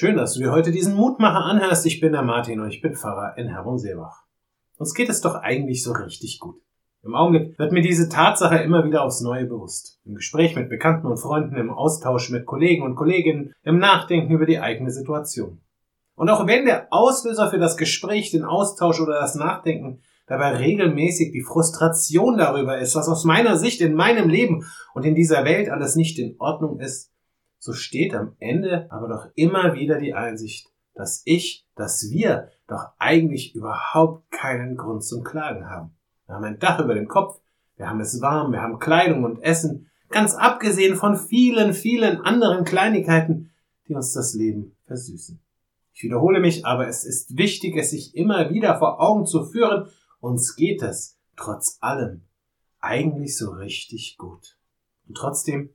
Schön, dass du dir heute diesen Mutmacher anhörst. Ich bin der Martin und ich bin Pfarrer in Herborn-Seebach. Uns geht es doch eigentlich so richtig gut. Im Augenblick wird mir diese Tatsache immer wieder aufs Neue bewusst. Im Gespräch mit Bekannten und Freunden, im Austausch mit Kollegen und Kolleginnen, im Nachdenken über die eigene Situation. Und auch wenn der Auslöser für das Gespräch, den Austausch oder das Nachdenken dabei regelmäßig die Frustration darüber ist, was aus meiner Sicht in meinem Leben und in dieser Welt alles nicht in Ordnung ist, so steht am Ende aber doch immer wieder die Einsicht, dass ich, dass wir doch eigentlich überhaupt keinen Grund zum Klagen haben. Wir haben ein Dach über dem Kopf, wir haben es warm, wir haben Kleidung und Essen, ganz abgesehen von vielen, vielen anderen Kleinigkeiten, die uns das Leben versüßen. Ich wiederhole mich, aber es ist wichtig, es sich immer wieder vor Augen zu führen, uns geht es, trotz allem, eigentlich so richtig gut. Und trotzdem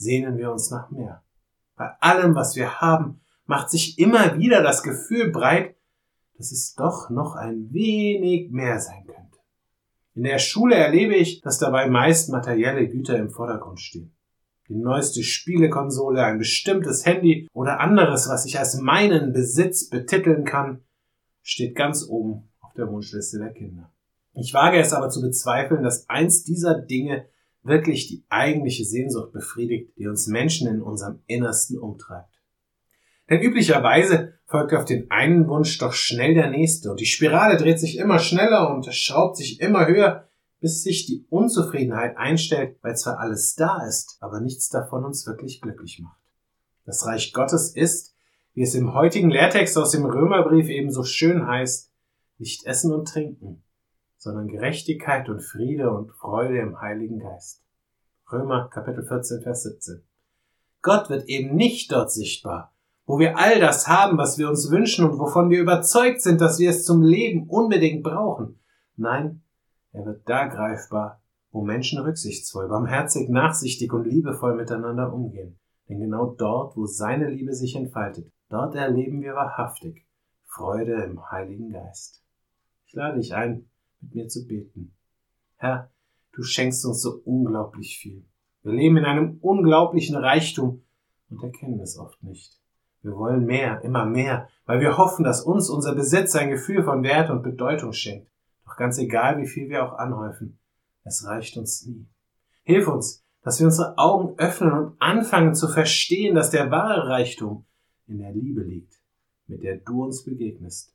sehnen wir uns nach mehr. Bei allem, was wir haben, macht sich immer wieder das Gefühl breit, dass es doch noch ein wenig mehr sein könnte. In der Schule erlebe ich, dass dabei meist materielle Güter im Vordergrund stehen. Die neueste Spielekonsole, ein bestimmtes Handy oder anderes, was ich als meinen Besitz betiteln kann, steht ganz oben auf der Wunschliste der Kinder. Ich wage es aber zu bezweifeln, dass eins dieser Dinge wirklich die eigentliche Sehnsucht befriedigt, die uns Menschen in unserem Innersten umtreibt. Denn üblicherweise folgt auf den einen Wunsch doch schnell der nächste und die Spirale dreht sich immer schneller und schraubt sich immer höher, bis sich die Unzufriedenheit einstellt, weil zwar alles da ist, aber nichts davon uns wirklich glücklich macht. Das Reich Gottes ist, wie es im heutigen Lehrtext aus dem Römerbrief ebenso schön heißt, nicht essen und trinken, sondern Gerechtigkeit und Friede und Freude im Heiligen Geist. Römer Kapitel 14, Vers 17. Gott wird eben nicht dort sichtbar, wo wir all das haben, was wir uns wünschen und wovon wir überzeugt sind, dass wir es zum Leben unbedingt brauchen. Nein, er wird da greifbar, wo Menschen rücksichtsvoll, barmherzig, nachsichtig und liebevoll miteinander umgehen. Denn genau dort, wo seine Liebe sich entfaltet, dort erleben wir wahrhaftig Freude im Heiligen Geist. Ich lade dich ein, mit mir zu beten. Herr, du schenkst uns so unglaublich viel. Wir leben in einem unglaublichen Reichtum und erkennen es oft nicht. Wir wollen mehr, immer mehr, weil wir hoffen, dass uns unser Besitz ein Gefühl von Wert und Bedeutung schenkt. Doch ganz egal, wie viel wir auch anhäufen, es reicht uns nie. Hilf uns, dass wir unsere Augen öffnen und anfangen zu verstehen, dass der wahre Reichtum in der Liebe liegt, mit der du uns begegnest